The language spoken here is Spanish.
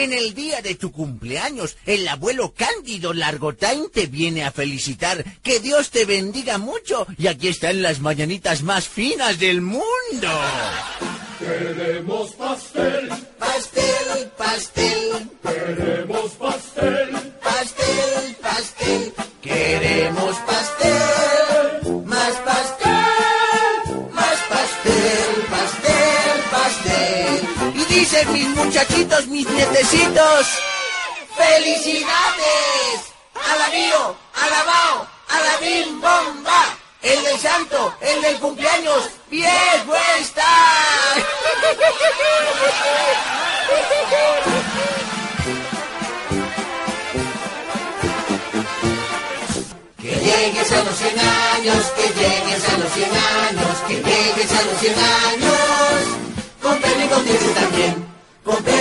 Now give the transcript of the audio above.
En el día de tu cumpleaños, el abuelo Cándido Largotain te viene a felicitar. Que Dios te bendiga mucho. Y aquí están las mañanitas más finas del mundo. Queremos pastel, Pastel, pastel, queremos pastel, pastel, pastel. Dicen mis muchachitos, mis nietecitos, ¡Felicidades! ¡Alabío, alabao, alabim, bomba! El del santo, el del cumpleaños, viejo está. Que llegues a los 100 años, que llegues a los 100 años, que llegues a los 100 años. Poder